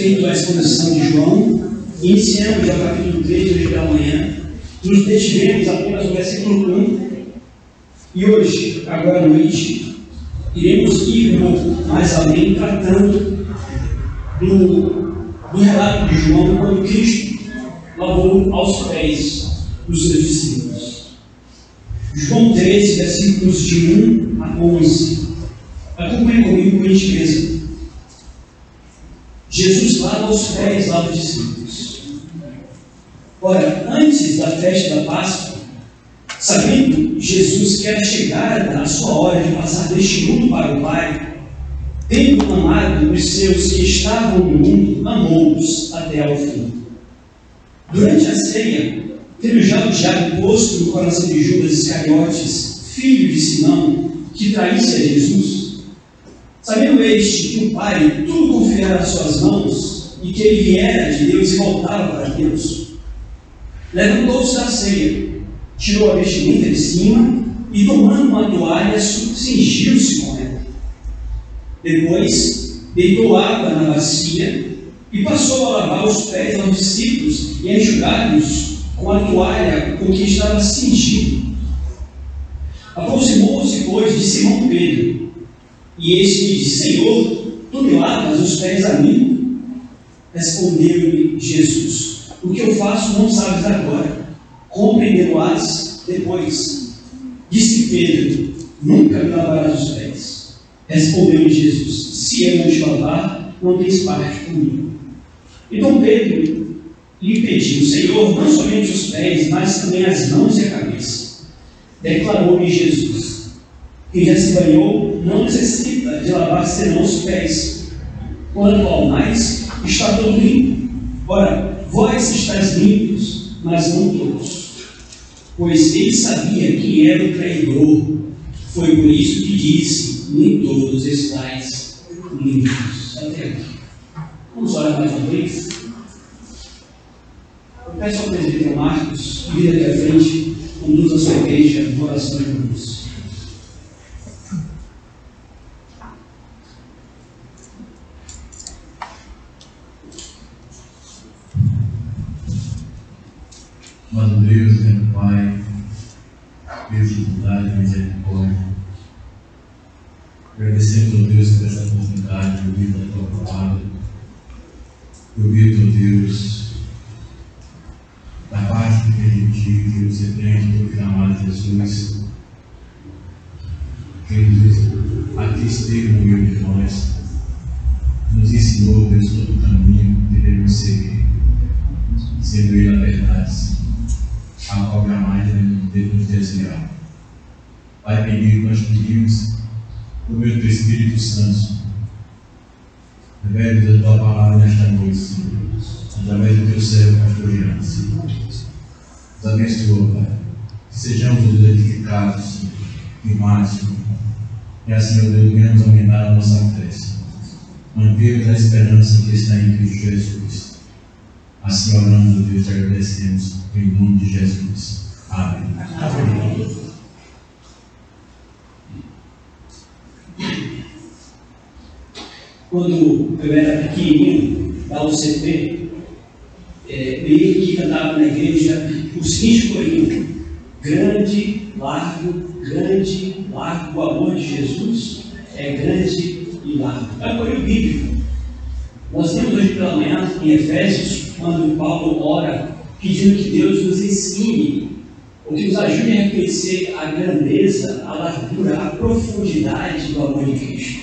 Feito a exposição de João, iniciamos já o capítulo 3 hoje pela manhã, nos detivemos apenas no versículo 1, e hoje, agora à noite, iremos ir um pouco mais além, tratando do, do relato de João quando Cristo lavou aos pés dos seus discípulos. João 13, versículos de 1 a 11. Acompanhe comigo por gentileza. Jesus lava os pés lá dos discípulos. Ora, antes da festa da Páscoa, sabendo Jesus que era chegada a sua hora de passar deste mundo para o Pai, tendo amado os seus que estavam no mundo, amou-os até ao fim. Durante a ceia, tendo já o diabo posto no coração de Judas Iscariotes, filho de Simão, que traísse a Jesus, sabendo este que o Pai tudo confiara às suas mãos e que ele viera de Deus e voltava para Deus, levantou-se da ceia, tirou a vestimenta de cima e, tomando uma toalha, cingiu-se com ela. Depois, deitou água na bacia e passou a lavar os pés aos discípulos e a enxugar-lhes com a toalha com que estava cingido. Aproximou-se, pois, de Simão Pedro, e este disse: Senhor, tu me lavas os pés a mim? Respondeu-lhe Jesus: O que eu faço não sabes agora, compreenderás depois. Disse Pedro: Nunca me lavarás os pés. Respondeu-lhe Jesus: Se eu não te lavar, não tens parte comigo. Então Pedro lhe pediu: Senhor, não somente os pés, mas também as mãos e a cabeça. Declarou-lhe Jesus: Quem já se banhou não necessita de lavar senão os pés. Quanto ao mais, está todo limpo. Ora, vós estáis limpos, mas não todos. Pois ele sabia quem era o traidor. Foi por isso que disse: Nem todos estáis limpos. Até aqui. Vamos orar mais uma vez? Eu peço ao presbítero Marcos que vir aqui à frente, conduza a sua igreja oração de luz. Amado Deus, meu Pai, Deus de bondade e misericórdia, agradecemos ao Deus por essa oportunidade de ouvir a Tua palavra, de ouvir, ó Deus, da parte que permitir que você prende do filho amado Jesus, que Jesus aqui esteve no meio de nós, nos ensinou, Deus, todo o caminho que devemos seguir, sendo Ele a verdade a qual jamais devemos desviar. Pai, pedir, nós pedimos o meu teu Espírito Santo, revele a tua palavra nesta noite, Senhor, através do teu servo pastoreano, Senhor. Nos abençoa, Pai, que sejamos os edificados, Senhor, firmados, Senhor, e assim, ó Deus, venhamos aumentar a nossa fé, Senhor. Mantermos a esperança que está em Cristo Jesus. Assim oramos, Deus, te agradecemos. Em nome de Jesus. Amém. Amém. Quando eu era pequenininho, da UCP, é, meio que cantava na igreja o seguinte corinho: Grande, largo, grande, largo, o amor de Jesus é grande e largo. É o corinho bíblico. Nós temos hoje pela manhã, em Efésios, quando Paulo ora pedindo que Deus nos ensine, ou que nos ajude a reconhecer a grandeza, a largura, a profundidade do amor de Cristo.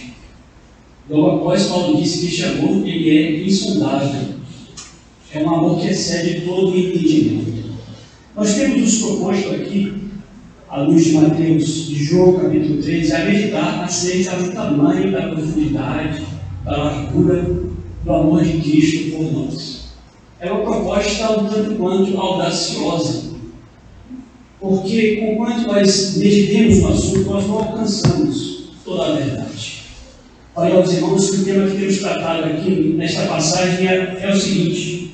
Logo após, Paulo disse que este amor ele é insondável. É um amor que excede todo entendimento. Nós temos nos proposto aqui, à luz de Mateus, de João capítulo 13, a meditar acerca do tamanho, da profundidade, da largura do amor de Cristo por nós é uma proposta um tanto quanto audaciosa. Porque, conquanto nós meditemos no assunto, nós não alcançamos toda a verdade. Falei aos irmãos que o tema que temos tratado aqui nesta passagem é, é o seguinte: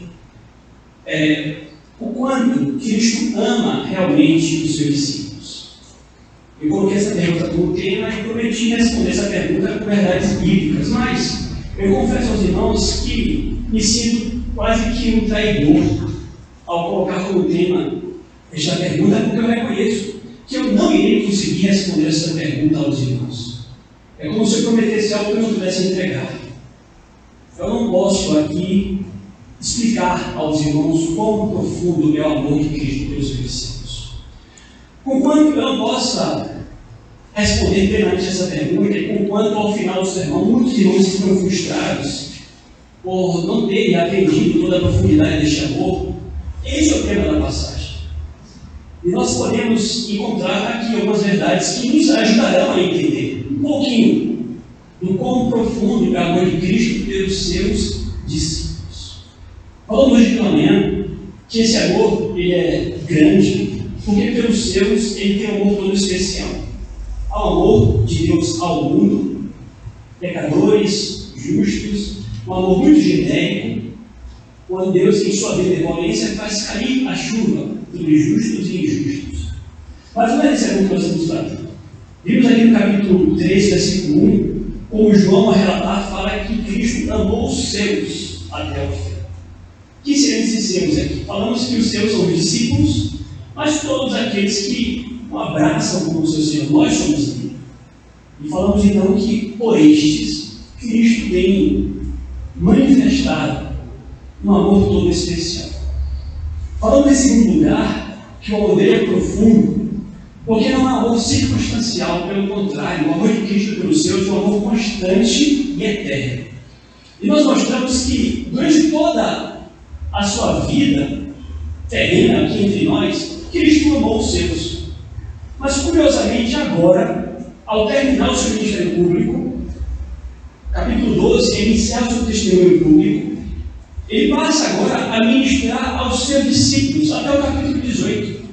é, o quanto Cristo ama realmente os seus discípulos. Eu coloquei essa pergunta como tema e prometi responder essa pergunta com verdades bíblicas, mas eu confesso aos irmãos que me sinto quase que um traidor ao colocar como tema esta pergunta, porque eu reconheço que eu não irei conseguir responder essa pergunta aos irmãos. É como se eu prometesse algo que eu não pudesse entregar. Eu não posso aqui explicar aos irmãos quão profundo é o amor de Cristo seus discípulos. Conquanto eu não possa responder plenamente essa pergunta, e conquanto ao final do sermão muitos irmãos estão frustrados por não terem aprendido toda a profundidade deste amor, esse é o tema da passagem. E nós podemos encontrar aqui algumas verdades que nos ajudarão a entender um pouquinho do quão profundo é o amor de Cristo pelos seus discípulos. Falamos hoje pela manhã que esse amor ele é grande, porque pelos seus ele tem um amor todo especial. Ao amor de Deus ao mundo, pecadores, justos, amor muito genérico, quando Deus, em sua benevolência, faz cair a chuva sobre justos e injustos. Mas não é desse amor que nós estamos tratando. Vimos aqui no capítulo 3, versículo 1, como João a relatar, fala que Cristo amou os seus até o fim. Que seriam esses seus aqui? Falamos que os seus são os discípulos, mas todos aqueles que o abraçam como seu Senhor, nós somos aqui. E falamos então que por estes, Cristo tem manifestado um amor todo especial. Falando em segundo lugar, que o amor é profundo, porque não é um amor circunstancial, pelo contrário, o amor de Cristo pelos seus é um amor constante e eterno. E nós mostramos que durante toda a sua vida terrena aqui entre nós, Cristo amou os seus. Mas curiosamente agora, ao terminar o seu ministério público, capítulo 12, iniciar o seu testemunho público, ele passa agora a ministrar aos seus discípulos, até o capítulo 18.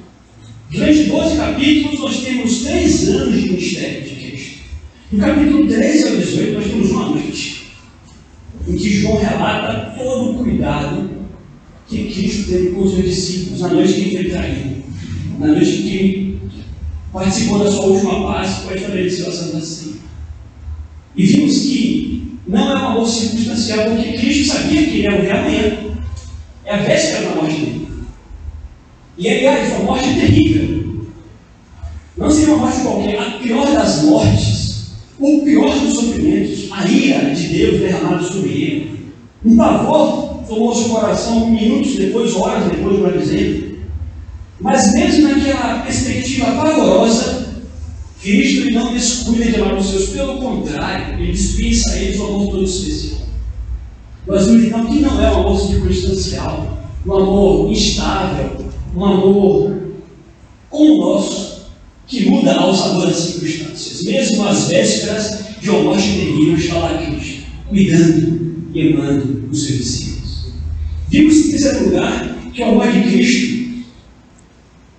Durante 12 capítulos, nós temos três anos de ministério de Cristo. No capítulo 13 ao 18, nós temos uma noite, em que João relata todo o cuidado que Cristo teve com os seus discípulos, na noite que ele foi traído, na noite que ele participou da sua última Páscoa e estabeleceu a Santa Ceia. E vimos que não é um amor circunstancial, porque Cristo sabia que ele ia morrer amanhã. É a véspera da morte dele. E aliás, uma morte terrível. Não seria uma morte qualquer, a pior das mortes, o pior dos sofrimentos, a ira de Deus derramada sobre ele. Um pavor tomou seu coração minutos depois, horas depois, melhor dizendo. Mas mesmo naquela perspectiva pavorosa, Cristo ele não descuida de amar os seus, pelo contrário, ele dispensa a eles um amor todo especial. Nós vimos então que não é um amor circunstancial, um amor instável, um amor como o nosso, que muda ao sabor das circunstâncias. Mesmo às vésperas de uma morte terrível, está lá Cristo, cuidando e amando os seus discípulos. Vimos em terceiro lugar que o amor de Cristo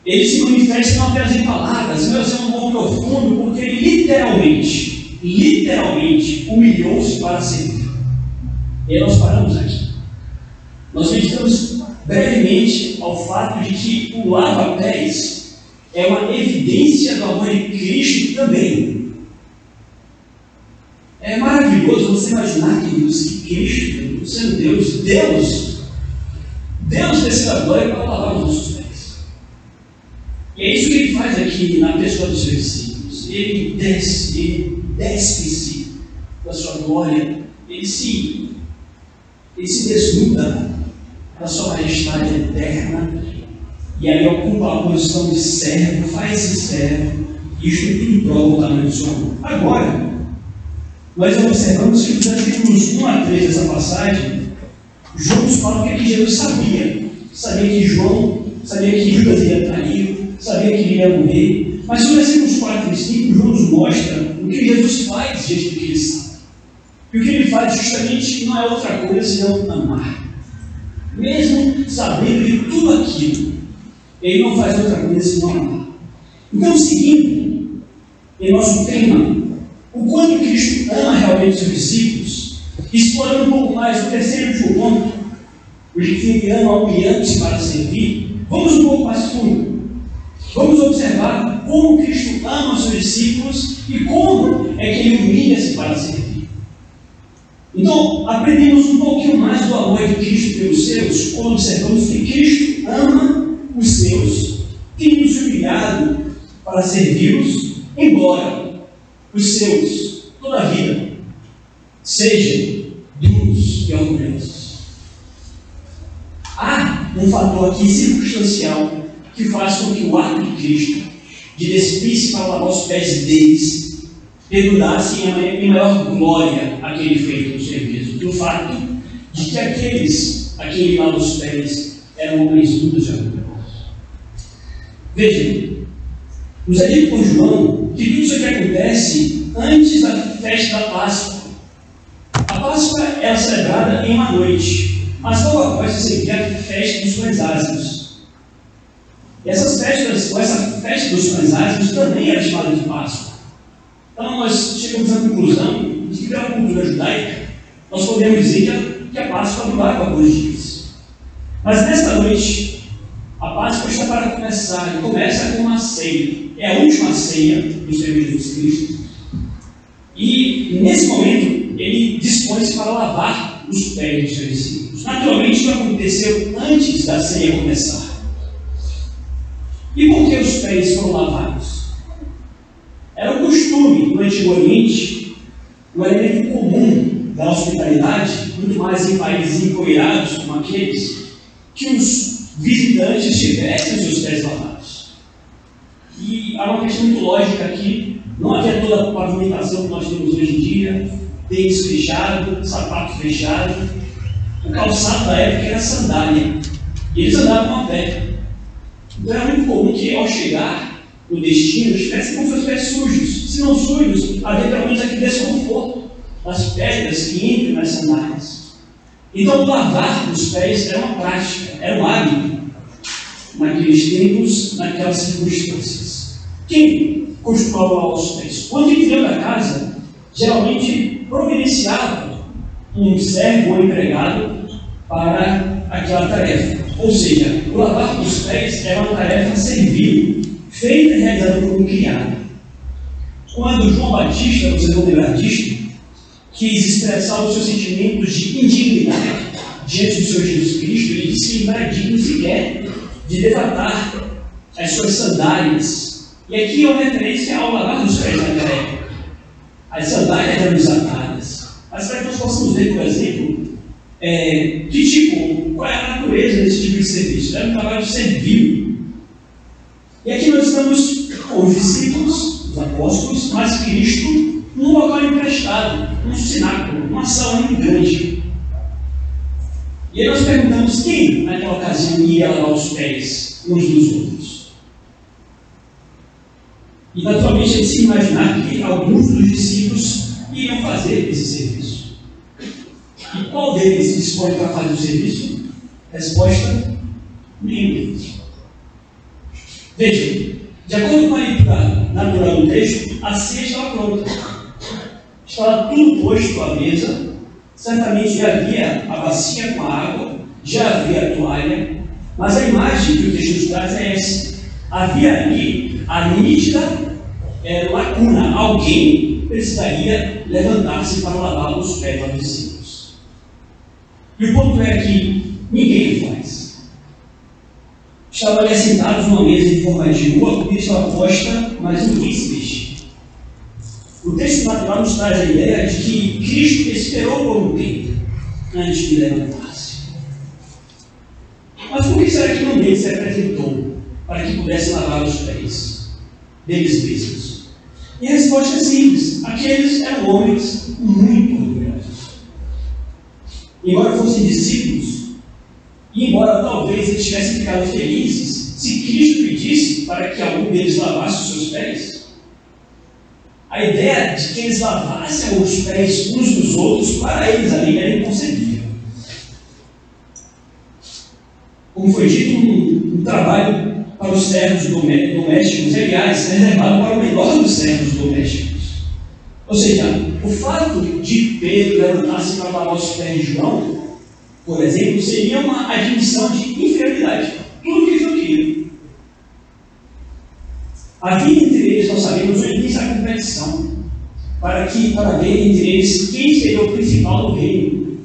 ele se manifesta não apenas em palavras, mas é um amor profundo, porque ele literalmente, literalmente humilhou-se para servir. E aí nós paramos aqui. Nós meditamos brevemente ao fato de que o lava-pés é uma evidência do amor de Cristo também. É maravilhoso você imaginar, queridos, que Cristo, sendo Deus, Deus, Deus desceu da glória para lavar os nossos pés. E é isso que ele faz aqui na pessoa dos seus discípulos. Ele desce, ele desce-se da sua glória, ele se, ele se desnuda da sua majestade eterna e aí ocupa a posição de servo, faz-se servo, e isto tudo prova o tamanho do seu amor. Agora, nós observamos que nos versículos 1 a 3 dessa passagem, João nos fala o que, é que Jesus sabia. Sabia que João, sabia que Judas ia trair, sabia que ele ia morrer. Mas nos versículos 4 e 5, João nos mostra o que Jesus faz diante do que ele sabe. E o que ele faz justamente não é outra coisa senão amar. Mesmo sabendo de tudo aquilo, ele não faz outra coisa senão amar. Então, seguindo em nosso tema, o quanto Cristo ama realmente seus discípulos, explorando um pouco mais o terceiro e ponto, o de que ele ama humilhando-se para servir, vamos um pouco mais fundo. Vamos observar como Cristo ama os seus discípulos e como é que ele humilha-se para servir. Então, aprendemos um pouquinho mais do amor de Cristo pelos seus, quando observamos que Cristo ama os seus, tem nos humilhado para servi-los, embora os seus, toda a vida, sejam duros e orgulhosos. Há um fator aqui circunstancial que faz com que o ato de Cristo, de despir-se para os pés deles, redundasse em maior glória aquele feito no serviço, pelo fato de que aqueles a quem lava os pés eram homens duros e orgulhosos. Vejam, nos é dito por João que tudo isso que acontece antes da festa da Páscoa. A Páscoa é celebrada em uma noite, mas logo após se seguir a festa dos pães. E essas festas, ou essa festa dos ázimos também era chamada de Páscoa. Então nós chegamos à conclusão de que pela cultura judaica, nós podemos dizer que a, que a Páscoa durava alguns dias. Mas nesta noite, a Páscoa está para começar, e começa com uma ceia. É a última ceia do Senhor Jesus Cristo. E nesse momento, ele dispõe-se para lavar os pés dos seus discípulos. Naturalmente, isso aconteceu antes da ceia começar. E por que os pés foram lavados? Era um costume no Antigo Oriente, um elemento comum da hospitalidade, muito mais em países empoeirados como aqueles, que os visitantes tivessem os seus pés lavados. E há uma questão muito lógica aqui, não havia toda a pavimentação que nós temos hoje em dia, tênis fechado, sapato fechado. O calçado da época era sandália. E eles andavam a pé. Então era muito comum que ao chegar no destino estivessem com seus pés sujos. Se não sujos, havia pelo menos aquele desconforto das pedras que entram nas sandálias. Então, lavar os pés era uma prática, era um hábito naqueles tempos, naquelas circunstâncias. Quem costumava lavar os pés? Quando ele dentro da casa, geralmente providenciava um servo ou empregado para aquela tarefa. Ou seja, o lavar dos pés era uma tarefa servil, feita e realizada por um criado. Quando João Batista, vocês vão lembrar disto, quis expressar os seus sentimentos de indignidade diante do Senhor Jesus Cristo, ele disse que não era digno sequer de desatar as suas sandálias. E aqui é uma referência ao lavar dos pés naquela época. As sandálias eram desatadas. Mas para que nós possamos ver, por exemplo, é, que tipo, qual é a natureza desse tipo de serviço? É um trabalho servil. E aqui nós estamos os discípulos, os apóstolos, mas Cristo num local emprestado, num cenáculo, numa sala muito grande. E aí nós perguntamos quem naquela ocasião ia lavar os pés uns dos outros. E naturalmente é de se imaginar que alguns dos discípulos iriam fazer esse serviço. E qual deles se dispõe para fazer o serviço? Resposta: nenhum. Veja, de acordo com a leitura natural do texto, a ceia estava pronta. Estava tudo posto à mesa. Certamente já havia a bacia com a água, já havia a toalha, mas a imagem que o texto nos traz é essa. Havia ali a nítida é, lacuna. Alguém precisaria levantar-se para lavar os pés da discípulos. E o ponto é que ninguém faz. Estavam ali sentados numa mesa em forma de rua, a comida estava posta, mas ninguém se. O texto natural nos traz a ideia de que Cristo esperou por um tempo antes de levantar-se. Mas por que será que não dele se apresentou para que pudesse lavar os pés deles mesmos? E a resposta é simples: aqueles eram homens muito embora fossem discípulos, e embora talvez eles tivessem ficado felizes se Cristo pedisse para que algum deles lavasse os seus pés, a ideia de que eles lavassem os pés uns dos outros, para eles ali era inconcebível. Como foi dito, um, um trabalho para os servos domésticos, aliás, reservado para o melhor dos servos domésticos. Ou seja, o fato de Pedro levantar-se para lavar os pés de João, por exemplo, seria uma admissão de inferioridade. Tudo que eles não queriam. Havia entre eles, nós sabemos, o início da competição, para que para ver entre eles quem seria o principal do reino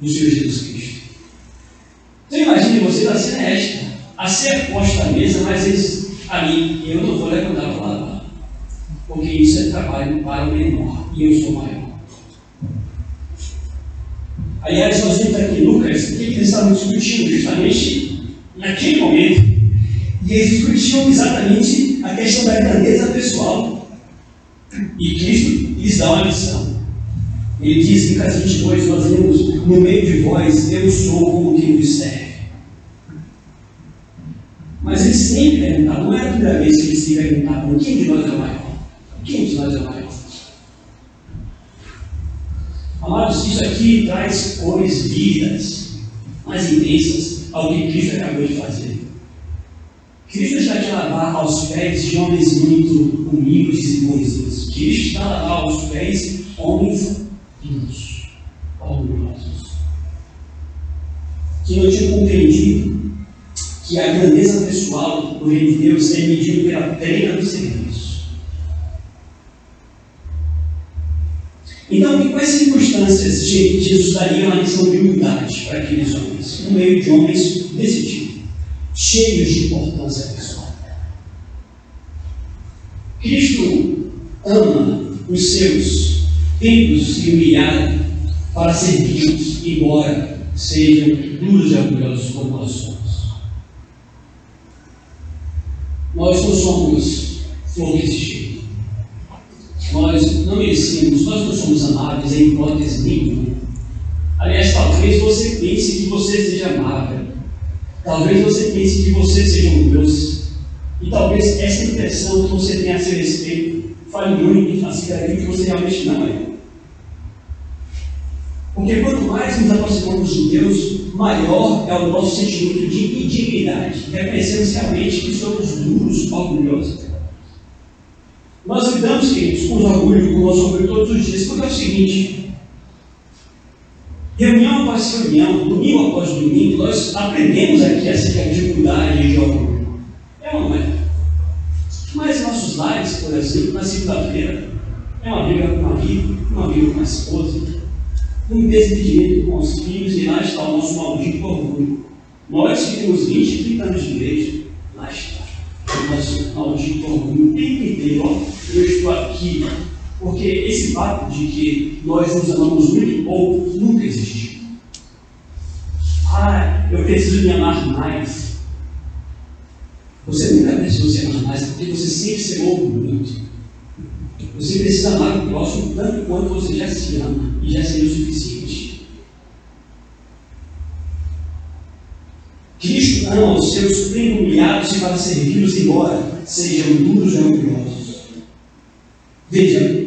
do Senhor Jesus Cristo. Então imagine você na cena esta, a ser posta à mesa, mas eles ali, eu não vou levantar a porque isso é trabalho para o menor, e eu sou maior. Aliás, nós vemos aqui Lucas o que eles estavam discutindo justamente naquele momento. E eles discutiam exatamente a questão da grandeza pessoal. E Cristo lhes dá uma lição. Ele diz em Lucas 22, nós lemos, no meio de vós, eu sou como quem vos serve. Mas eles sempre perguntavam, não era a primeira vez que eles se perguntavam, quem de nós é o maior? Quem de nós é o maior? Amados, isso aqui traz cores vívidas, mais intensas ao que Cristo acabou de fazer. Cristo está de lavar aos pés de homens muito humildes e bonzinhos. Cristo está a lavar aos pés homens puros, orgulhosos. Que não tinham compreendido que a grandeza pessoal do reino de Deus é medida pela treina do serviço. Então, em quais circunstâncias Jesus daria uma lição de humildade para aqueles homens? No meio de homens desse tipo, cheios de importância pessoal. Cristo ama os seus, tendo se humilhado para servi-los, embora sejam duros e orgulhosos como nós somos. Nós não somos flores de. Nós não merecemos, nós não somos amáveis em hipótese nenhuma. Aliás, talvez você pense que você seja amável. Talvez você pense que você seja um Deus. E talvez essa impressão que você tenha a seu respeito fale muito acerca daquilo que você realmente não é. Porque quanto mais nos aproximamos de Deus, maior é o nosso sentimento de indignidade. Reconhecemos realmente que somos duros, orgulhosos. Nós lidamos, queridos, com os orgulho, com o nosso orgulho todos os dias, porque é o seguinte: reunião após reunião, domingo após domingo, nós aprendemos aqui acerca de dificuldade de orgulho. É ou não é? Mas nossos lares, por exemplo, na segunda-feira, é uma briga com um amigo, uma briga com a esposa, um desentendimento com os filhos, e lá está o nosso maldito orgulho. Nós que temos 20, 30 anos de igreja, lá está o nosso maldito orgulho o tempo. Ó, eu estou aqui, porque esse fato de que nós nos amamos muito pouco nunca existiu. Ah, eu preciso me amar mais. Você nunca precisou se amar mais, porque você sempre se amou muito. Você precisa amar o próximo tanto quanto você já se ama e já seria o suficiente. Cristo ama os seus bem humilhados e para servi-los, embora sejam duros e orgulhosos. Veja,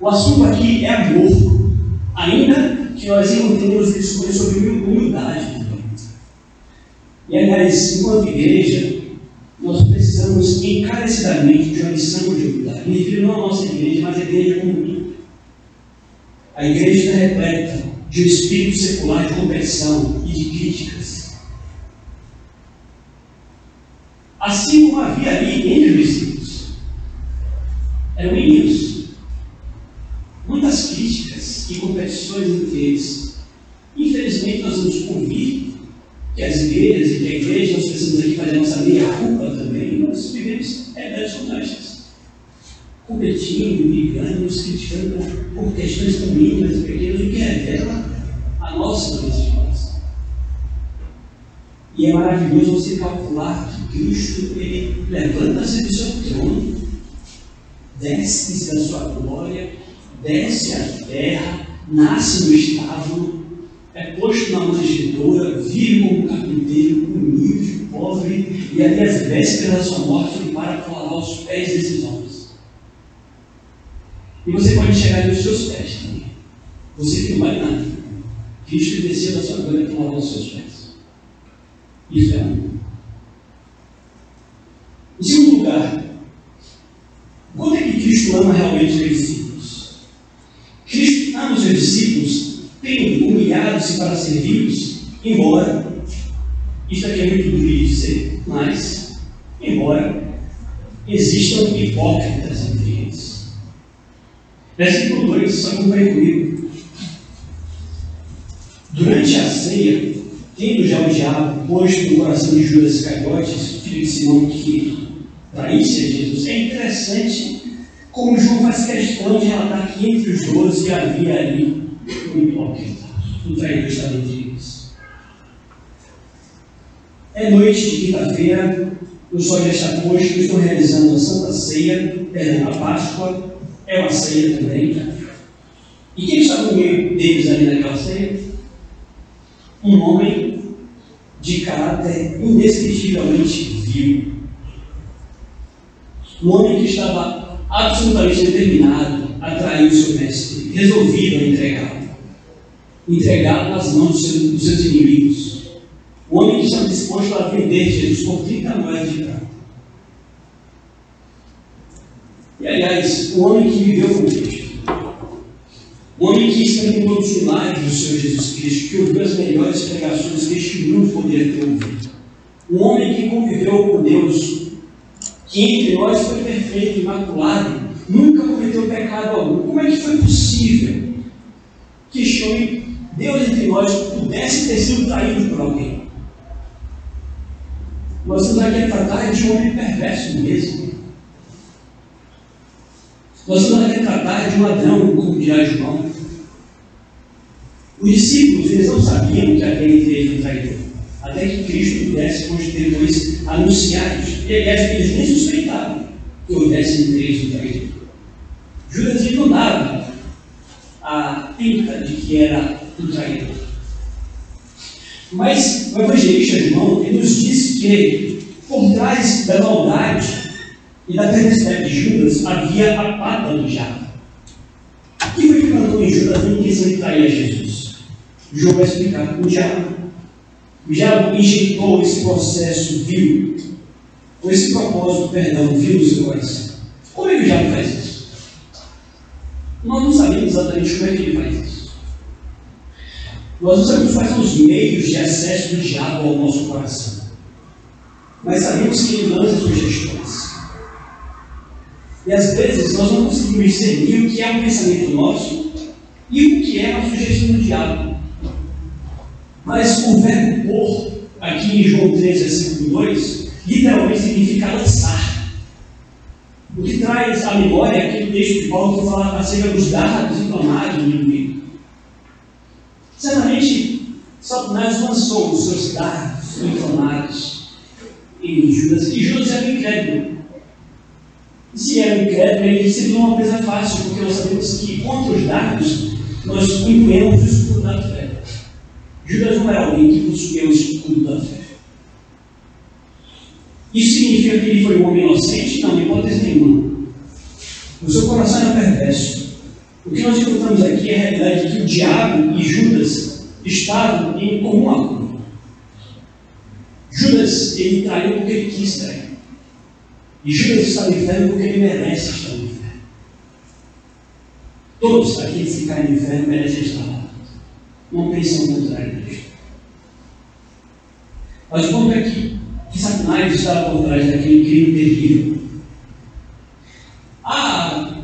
o assunto aqui é amor, ainda que nós encontremos discussões sobre humildade. E aliás, enquanto igreja, nós precisamos encarecidamente de uma lição de humildade. Me refiro não à nossa igreja, mas à igreja como todo. A igreja está repleta de um espírito secular de competição e de críticas. Assim como havia ali entre os discípulos. Eram meninos. Muitas críticas e competições entre eles. Infelizmente, nós vamos ouvir que as igrejas e que a igreja, nós precisamos aqui fazer a nossa meia-culpa também, nós vivemos rebeldes constantes. Competindo, brigando, nos criticando por, questões tão mínimas e pequenas, o que revela a nossa. E é maravilhoso você calcular que Cristo ele levanta-se do seu trono, desce da sua glória, desce à terra, nasce no estábulo, é posto na manjedoura, vive como carpinteiro, humilde, pobre, e ali às vésperas da sua morte ele para para lavar os pés desses homens. E você pode chegar nos seus pés também. Você que não vale nada. Cristo desceu da sua glória para lavar os seus pés. É amor. Em segundo lugar, quando é que Cristo ama realmente os discípulos? Cristo ama os discípulos tendo humilhado-se para servi-los, embora, isso aqui é muito duro de dizer, mas, embora existam hipócritas entre eles. Versículo 2, acompanhe comigo. Durante a ceia, tendo já o diabo posto no coração de Judas Iscariotes, filho de Simão, que traísse a Jesus, é interessante como João faz questão de relatar que entre os doze havia ali um hipócrita, um traidor estava entre eles. É noite de quinta-feira, o sol já está posto, estou realizando a Santa Ceia, perdão, a Páscoa, é uma ceia também. E quem está no meio deles ali naquela ceia? Um homem de caráter indescritivelmente vil. Um homem que estava absolutamente determinado a trair o seu mestre, resolvido a entregá-lo. Entregá-lo nas mãos dos seus, dos seus inimigos. O homem que estava disposto a vender Jesus por 30 moedas de prata. E aliás, o homem que viveu com Cristo. O homem que experimentou os milagres do Senhor Jesus Cristo, que ouviu as melhores pregações que este mundo poderia ter ouvido. Um homem que conviveu com Deus, que entre nós foi perfeito, imaculado, nunca cometeu pecado algum. Como é que foi possível que este homem, Deus entre nós, pudesse ter sido traído por alguém? Nós estamos aqui a tratar de um homem perverso mesmo. Nós estamos aqui a tratar de um ladrão, como dirá João. Os discípulos, eles não sabiam que entre eles um traidor. Até que Cristo pudesse depois anunciar isso. E aliás, eles nem suspeitavam que houvesse um traidor. Judas não dava a pinta de que era um traidor. Mas o evangelista João ele nos diz que por trás da maldade e da perversidade de Judas havia a pata do diabo. O que foi que mandou em Judas nem quis trair a Jesus? João vai explicar. O diabo. O diabo injetou esse processo vil, ou esse propósito, perdão, vil no seu coração. Como é que o diabo faz isso? Nós não sabemos exatamente como é que ele faz isso. Nós não sabemos quais são os meios de acesso do diabo ao nosso coração. Mas sabemos que ele lança sugestões. E às vezes nós não conseguimos discernir o que é um pensamento nosso e o que é uma sugestão do diabo. Mas o verbo pôr, aqui em João 13, versículo 2, literalmente significa lançar. O que traz à memória aquele texto de Paulo que fala acerca dos dardos inflamados do inimigo. Certamente, Satanás lançou os seus dardos inflamados em Judas, e Judas era incrédulo. E se era incrédulo, ele se viu uma presa fácil, porque nós sabemos que contra os dardos nós incluímos o escudo da fé. Judas não era alguém que possuía o escudo da fé. Isso significa que ele foi um homem inocente? Não, hipótese nenhuma. O seu coração era perverso. O que nós encontramos aqui é a realidade de que o diabo e Judas estavam em comum acordo. Judas, ele traiu porque ele quis trair. E Judas está no inferno porque ele merece estar no inferno. Todos aqueles que caem no inferno merecem estar lá. Não pensam o contrário disso. Mas o ponto é que, Satanás estava por trás daquele crime terrível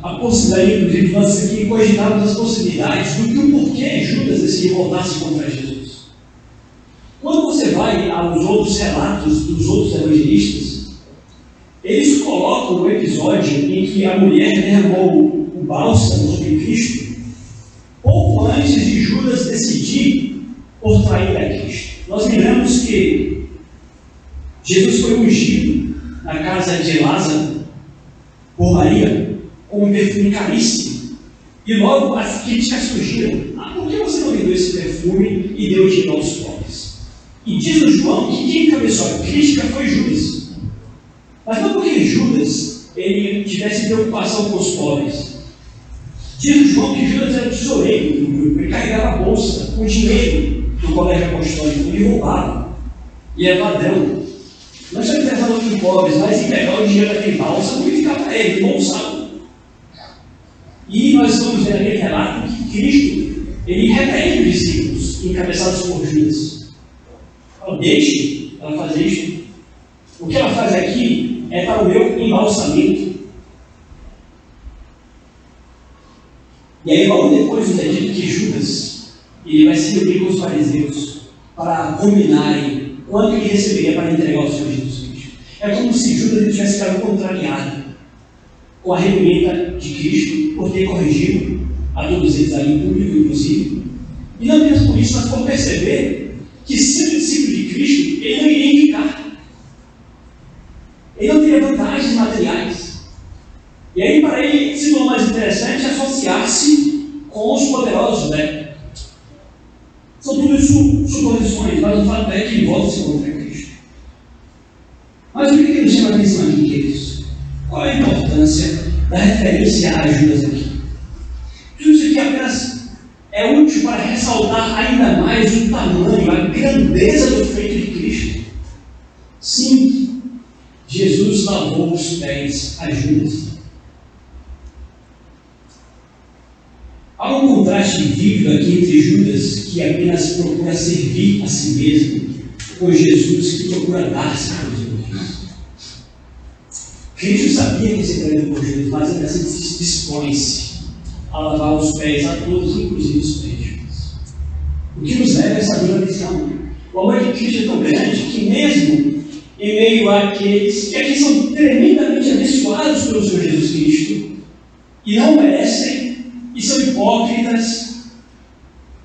a possibilidade, inclusive, nós aqui cogitarmos as possibilidades do que o porquê Judas decidiu voltar-se contra Jesus. Quando você vai aos outros relatos dos outros evangelistas, eles colocam o episódio em que a mulher derramou o bálsamo sobre Cristo pouco antes de Judas decidir por trair a Cristo. Nós lembramos que Jesus foi ungido na casa de Lázaro por Maria com um perfume caríssimo. E logo as críticas surgiram. Ah, por que você não vendeu esse perfume e deu dinheiro aos pobres? E diz o João que quem cabeçou a crítica foi Judas. Mas não porque Judas ele tivesse preocupação com os pobres. Diz o João que Judas era tesoureiro do grupo, ele carregava a bolsa com dinheiro do colégio apostólico, ele roubava. E era ladrão. Não estamos pensando em pobres, mas em pegar o dinheiro daquele balsa e ficar para ele, bolsado. E nós vamos ver aquele relato que Cristo, ele repreende os discípulos, encabeçados por Judas. Ela deixe ela fazer isso. O que ela faz aqui é para o meu embalsamento. E aí, logo depois, é dito que Judas ele vai se reunir com os fariseus para combinarem quanto ele receberia para entregar o Senhor Jesus Cristo. É como se Judas tivesse ficado contrariado com a reunião de Cristo por ter corrigido a todos eles ali público, inclusive. E não apenas por isso, mas por perceber que sendo discípulo de Cristo, ele não iria indicar. Ele não teria vantagens materiais. E aí, para ele, se tornou mais interessante associar-se com os poderosos, né? São tudo isso suposições, mas o fato é que ele volta se contra Cristo. Mas o que, que nos chama a atenção aqui, queridos? Qual é a importância da referência a Judas aqui? Isso aqui apenas é útil para ressaltar ainda mais o tamanho, a grandeza do feito de Cristo. Sim, Jesus lavou os pés a Judas. Há um contraste vívido aqui entre Judas, que apenas procura servir a si mesmo, com Jesus, que procura dar-se pelos outros. Cristo sabia que seria por Jesus, mas ainda assim dispõe-se a lavar os pés a todos, inclusive os pés. O que nos leva a essa grande lição? O amor de Cristo é tão grande que, mesmo em meio àqueles que aqui são tremendamente abençoados pelo Senhor Jesus Cristo e não merecem e são hipócritas,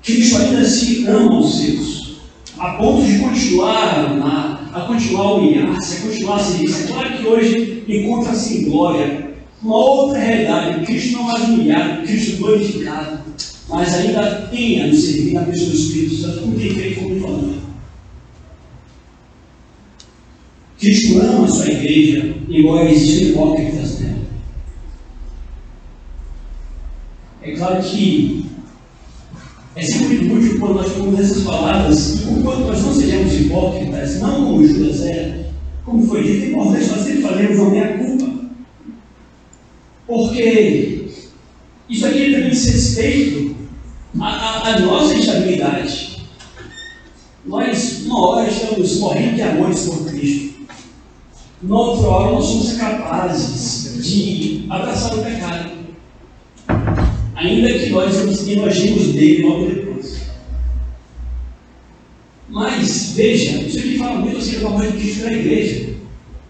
Cristo ainda se ama os seus, a ponto de continuar a amar, a continuar a humilhar-se, a continuar a servir. É claro que hoje encontra-se em glória uma outra realidade, Cristo não mais humilhado, Cristo glorificado, mas ainda tem a nos servir na pessoa do Espírito Santo, como tem feito, como falando. Cristo ama a sua igreja, embora existam hipócritas nela. É claro que é sempre útil quando nós falamos essas palavras, e enquanto nós não sejamos hipócritas, não como Judas era, como foi dito, é importante nós sempre fazermos a minha culpa. Porque isso aqui também diz respeito à, à nossa estabilidade. Nós, uma hora, estamos morrendo de amores por Cristo. Na outra hora, nós somos capazes de abraçar o pecado. Ainda que nós nos enojemos dele logo depois. Mas, veja, isso aqui fala muito acerca do amor de Cristo para a igreja.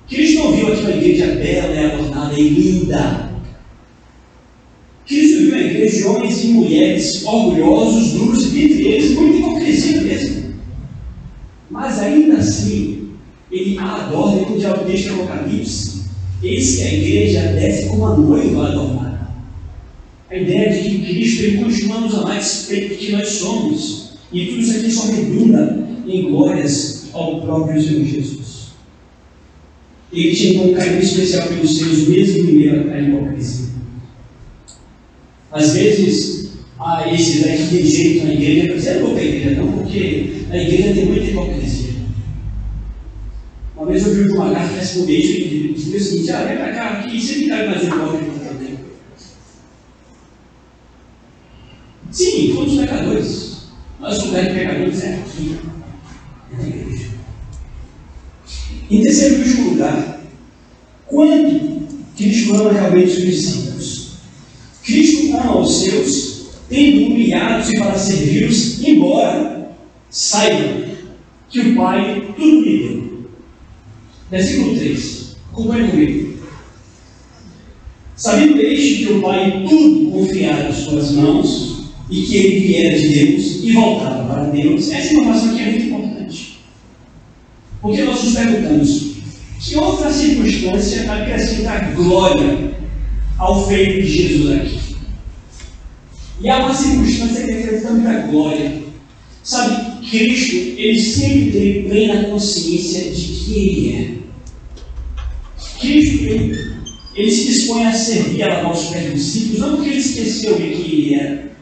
Cristo não viu aquela igreja bela e adornada e linda. Cristo viu a igreja de homens e mulheres orgulhosos, duros e entre eles, muita hipocrisia mesmo. Mas ainda assim, ele a adora, como já o texto do Apocalipse. Eis que a igreja desce como a noiva adornada. A ideia de que Cristo ele continua nos amar a despeito de que nós somos. E tudo isso aqui só redunda em glórias ao próprio Senhor Jesus. Ele tinha um carinho especial pelos seus, mesmo em meio à hipocrisia. Às vezes, há esses aí que rejeitam a igreja, mas é louca a igreja, não, porque a igreja tem muita hipocrisia. Uma vez eu vi uma carta responder isso e disse o seguinte: ah, vem para cá, aqui sempre cai mais hipócrita também. Sim, todos pecadores. Mas o lugar de pecadores é aqui, é na igreja. Em terceiro e último lugar, quando Cristo ama realmente os discípulos? Cristo ama os seus, tendo humilhados e para servi-los, embora saiba que o Pai tudo lhe deu. Versículo 3. Acompanhe comigo. Sabendo este que o Pai tudo confiara em suas mãos, e que ele viera de Deus e voltava para Deus, essa informação aqui é muito importante. Porque nós nos perguntamos, que outra circunstância acrescenta glória ao feito de Jesus aqui? E há uma circunstância que acrescenta muita glória. Sabe, Cristo, ele sempre teve plena consciência de que ele é. Cristo, ele, ele se dispõe a servir a nossos discípulos, não porque ele esqueceu de que ele era.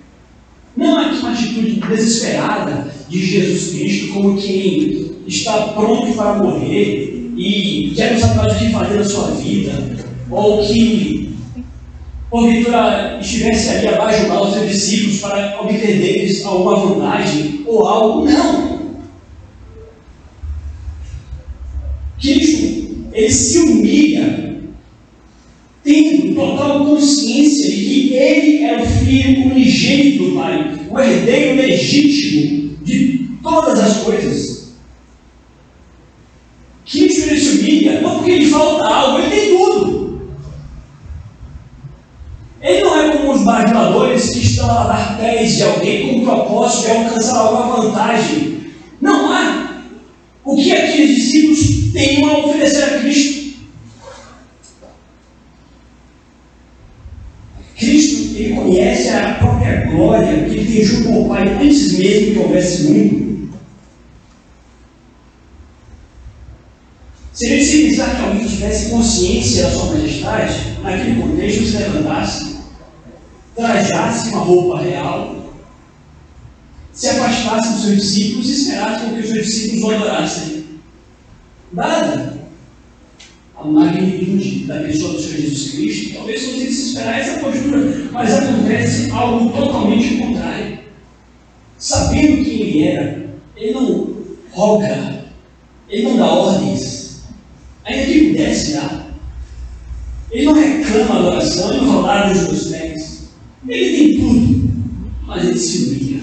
Não é uma atitude desesperada de Jesus Cristo, como quem está pronto para morrer e quer não saber o que fazer na sua vida, ou que, porventura, estivesse ali a bajular os seus discípulos para obter deles alguma vantagem ou algo. Não! Cristo ele se humilha, tendo total consciência de que ele filho unigênito do Pai, o herdeiro legítimo de todas as coisas. Cristo ele se humilha, não porque lhe falta algo, ele tem tudo. Ele não é como os bajuladores que estão a dar pés de alguém com o propósito de alcançar alguma vantagem. Não há. O que aqueles discípulos têm a oferecer a Cristo? Cristo, ele conhece a própria glória que ele tem junto com o Pai antes mesmo que houvesse mundo. Se ele se pensar que alguém tivesse consciência da sua majestade, naquele contexto se levantasse, trajasse uma roupa real, se afastasse dos seus discípulos e esperasse que os seus discípulos o adorassem. Nada a magnitude da pessoa do Senhor Jesus Cristo, talvez você se esperar essa postura, mas acontece algo totalmente contrário. Sabendo quem ele era, ele não roga, ele não dá ordens, ainda que pudesse dar. Ele não reclama adoração, ele não rolar dos seus pés. Ele tem tudo, mas ele se humilha.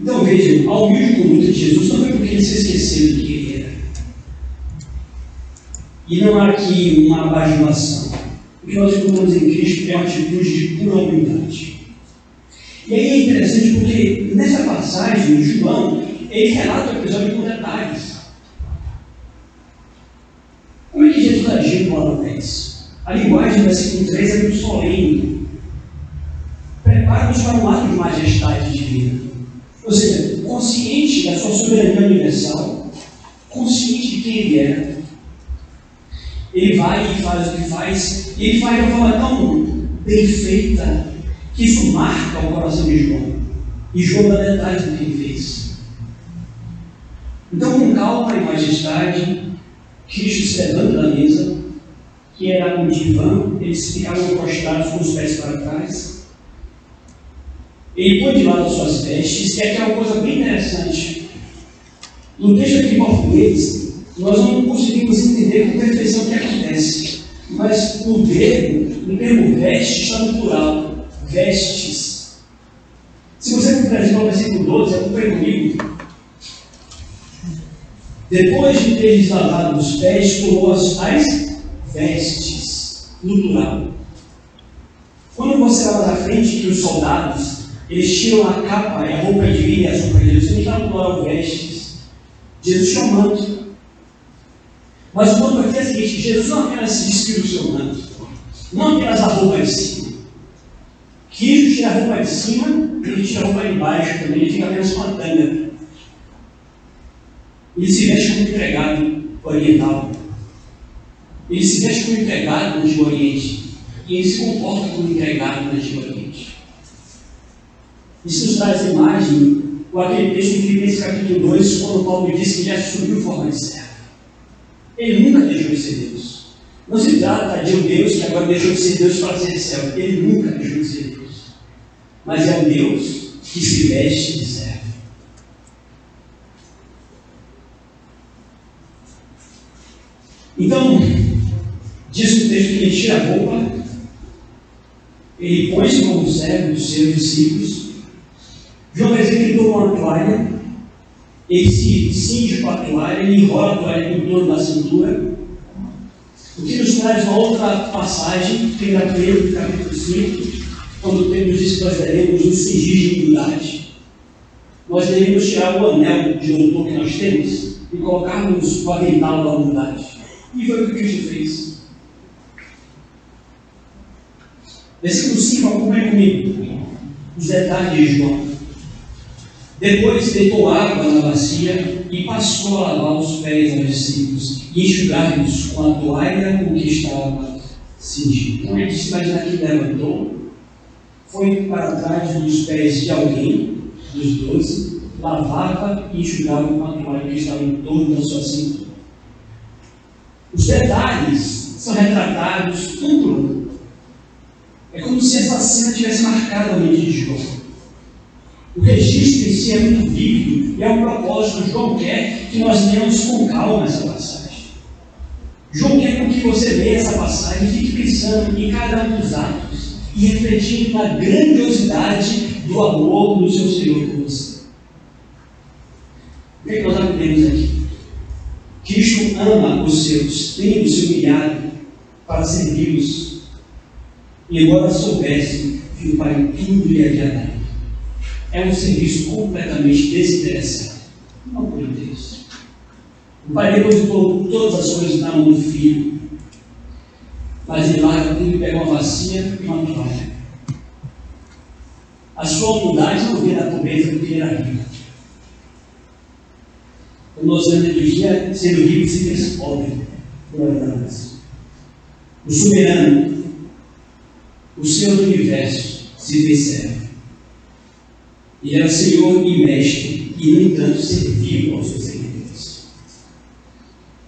Então veja, a humilde conduta de Jesus não foi porque ele se esqueceu de quem ele era. E não há aqui uma bajulação. O que nós encontramos em Cristo é uma atitude de pura humildade. E aí é interessante porque nessa passagem, João, ele relata o episódio com detalhes. Como é que Jesus agiu com a 10? A linguagem do versículo 3 é muito solene. Prepara-nos para um ato de majestade divina. Ou seja, consciente da sua soberania universal, consciente de quem ele era, ele vai e faz o que faz, e ele faz de uma forma tão bem feita que isso marca o coração de João. E João dá detalhes do que ele fez. Então, com calma e majestade, Cristo se levanta da mesa, que era um divã, eles ficavam prostrados com os pés para trás. Ele põe de lado as suas vestes, que é aquela coisa bem interessante. No texto aqui em português, nós não conseguimos entender com perfeição o que acontece. Mas no grego, o termo veste está no plural. Vestes. Se você for trazer o versículo 12, acompanhe comigo. Depois de ter deslavado os pés, colou as tais vestes, no plural. Quando você olha na frente que os soldados, eles tiram a capa a roupa de vinho e a sombra de Jesus, não está plural vestes. Jesus tinha manto. Mas o ponto aqui é o seguinte: Jesus não apenas se despiu do seu manto, não apenas a roupa de cima. Quis tirar a roupa de cima, ele tira a roupa de baixo também, ele fica apenas com a tanga. Ele se veste como empregado oriental. Ele se veste como empregado no Oriente. E ele se comporta como empregado no Antigo Oriente. Isso nos traz a imagem, com aquele texto em Filipenses capítulo 2, quando Paulo diz que ele assumiu forma de servo. Ele nunca deixou de ser Deus. Não se trata de um Deus que agora deixou de ser Deus para ser céu. Ele nunca deixou de ser Deus. Mas é um Deus que se veste de servo. Então, diz o texto que ele tira a roupa, ele põe-se como servo dos seus discípulos. João vai dizer que ele toma uma toalha, ele se cinge com a toalha, ele enrola a toalha em torno da cintura. O que nos traz uma outra passagem, que é Pedro, capítulo 5, quando Pedro diz que nós devemos nos cingir de humildade. Nós devemos tirar o anel de doutor que nós temos e colocarmos o avental da humildade. E foi o que Cristo fez. Versículo 5, acompanhe comigo. Os detalhes de João. Depois deitou água na bacia e passou a lavar os pés aos discípulos e enxugar-lhes com a toalha com que estava cingido. Então ele disse, imaginar que levantou, foi para trás dos pés de alguém, dos doze, lavava e enxugava com a toalha que estava em torno da sua cintura. Os detalhes são retratados um. É como se essa cena tivesse marcado a mente de João. O registro em si é muito vívido e é um propósito. João quer que nós tenhamos com calma essa passagem. João quer com que você leia essa passagem e fique pensando em cada um dos atos e refletindo na grandiosidade do amor do seu Senhor por você. O que, que nós aprendemos aqui? Cristo ama os seus, tendo se humilhado para servi-los, embora soubesse que o Pai tudo lhe havia é um serviço completamente desinteressado. Não por Deus. O pai depositou todas as coisas na mão do filho. Mas ele larga tudo e pega uma vacia e uma toalha. A sua humildade não vem da pobreza porque ele era rico. O nosso dia, sendo rico, se fez pobre. O soberano, o Senhor do universo, se fez servo. Ele era Senhor e Mestre, e no entanto serviu aos seus seguidores.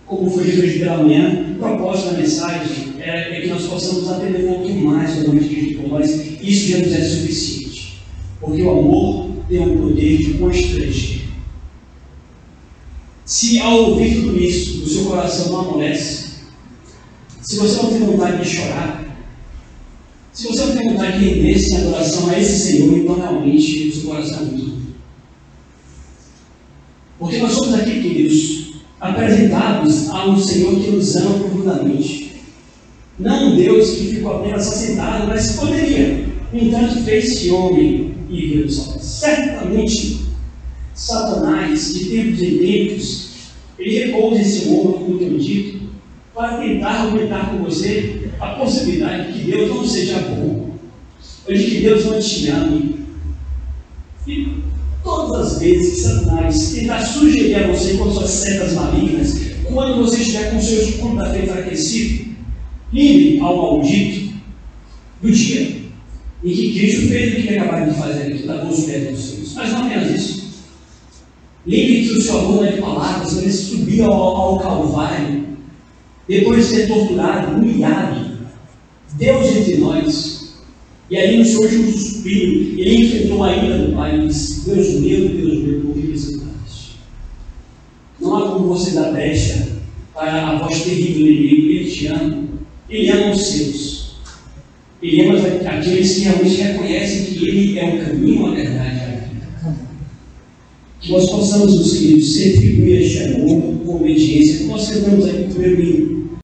Como foi de hoje pela manhã, o propósito da mensagem é, é que nós possamos aprender um pouquinho mais sobre o Cristo por nós. Isso já nos é suficiente. Porque o amor tem o poder de constranger. Se ao ouvir tudo isso, o seu coração não amolece, se você não tem vontade de chorar, se você tem vontade de render-se em adoração a esse Senhor, então realmente o seu coração é muito Porque nós somos aqui, queridos, apresentados a um Senhor que nos ama profundamente. Não um Deus que ficou apenas assentado, mas poderia. No entanto, fez-se homem e os homens. Certamente, Satanás, de tempos em tempos, ele repousa esse ombro, como eu dito, para tentar argumentar com você a possibilidade de que Deus não seja bom, ou de que Deus não te ame. E todas as vezes que Satanás tentar sugerir a você com suas setas malignas, quando você estiver com seus pontos da enfraquecido, lembre ao maldito do dia em que Cristo fez o que ele acabou de fazer aqui, lavou os pés dos seus. Mas não apenas isso. Lembre que o seu amor é de palavras, ele subiu ao, ao Calvário depois de ser torturado, humilhado, Deus entre nós, e aí no seu último suspiro, ele enfrentou a ira do Pai e disse: Deus meu, Deus meu, por que Não há como você dar brecha para a voz terrível do inimigo, ele te ama, ele ama os seus, ele ama aqueles que realmente reconhecem que ele é o caminho, a verdade e a vida. Que nós possamos, os queridos, servir este amor com obediência, nós cantamos aqui no primeiro